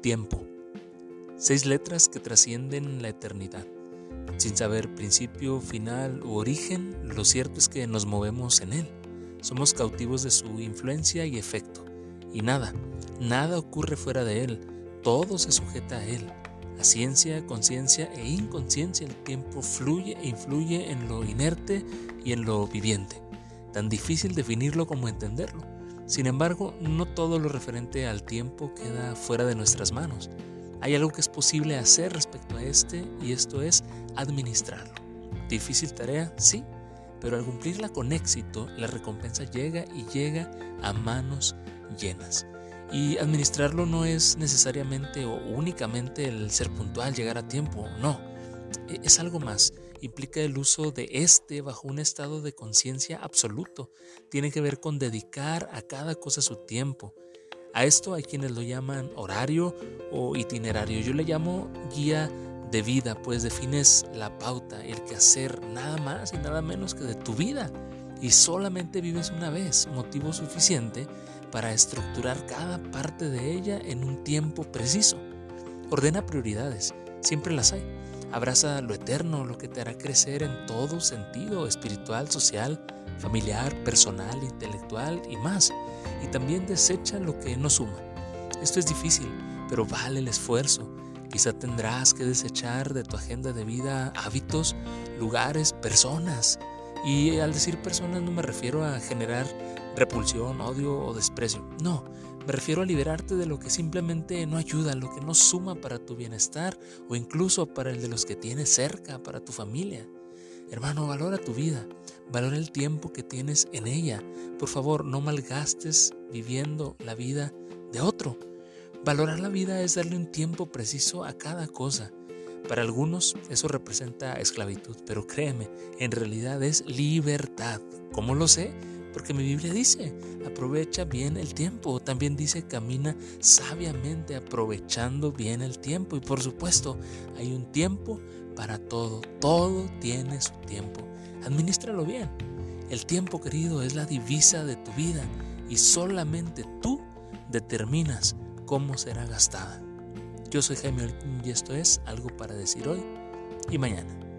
Tiempo. Seis letras que trascienden la eternidad. Sin saber principio, final u origen, lo cierto es que nos movemos en él. Somos cautivos de su influencia y efecto. Y nada, nada ocurre fuera de él. Todo se sujeta a él. A ciencia, conciencia e inconsciencia el tiempo fluye e influye en lo inerte y en lo viviente. Tan difícil definirlo como entenderlo. Sin embargo, no todo lo referente al tiempo queda fuera de nuestras manos. Hay algo que es posible hacer respecto a este y esto es administrarlo. Difícil tarea, sí, pero al cumplirla con éxito, la recompensa llega y llega a manos llenas. Y administrarlo no es necesariamente o únicamente el ser puntual, llegar a tiempo, no. E, es algo más implica el uso de este bajo un estado de conciencia absoluto. Tiene que ver con dedicar a cada cosa su tiempo. A esto hay quienes lo llaman horario o itinerario. Yo le llamo guía de vida, pues defines la pauta, el que hacer nada más y nada menos que de tu vida. Y solamente vives una vez, motivo suficiente para estructurar cada parte de ella en un tiempo preciso. Ordena prioridades, siempre las hay Abraza lo eterno, lo que te hará crecer en todo sentido, espiritual, social, familiar, personal, intelectual y más. Y también desecha lo que no suma. Esto es difícil, pero vale el esfuerzo. Quizá tendrás que desechar de tu agenda de vida hábitos, lugares, personas. Y al decir personas no me refiero a generar repulsión, odio o desprecio. No, me refiero a liberarte de lo que simplemente no ayuda, lo que no suma para tu bienestar o incluso para el de los que tienes cerca, para tu familia. Hermano, valora tu vida, valora el tiempo que tienes en ella. Por favor, no malgastes viviendo la vida de otro. Valorar la vida es darle un tiempo preciso a cada cosa. Para algunos eso representa esclavitud, pero créeme, en realidad es libertad. ¿Cómo lo sé? Porque mi Biblia dice, aprovecha bien el tiempo. También dice, camina sabiamente aprovechando bien el tiempo. Y por supuesto, hay un tiempo para todo. Todo tiene su tiempo. Administralo bien. El tiempo, querido, es la divisa de tu vida y solamente tú determinas cómo será gastada. Yo soy Jaime y esto es algo para decir hoy y mañana.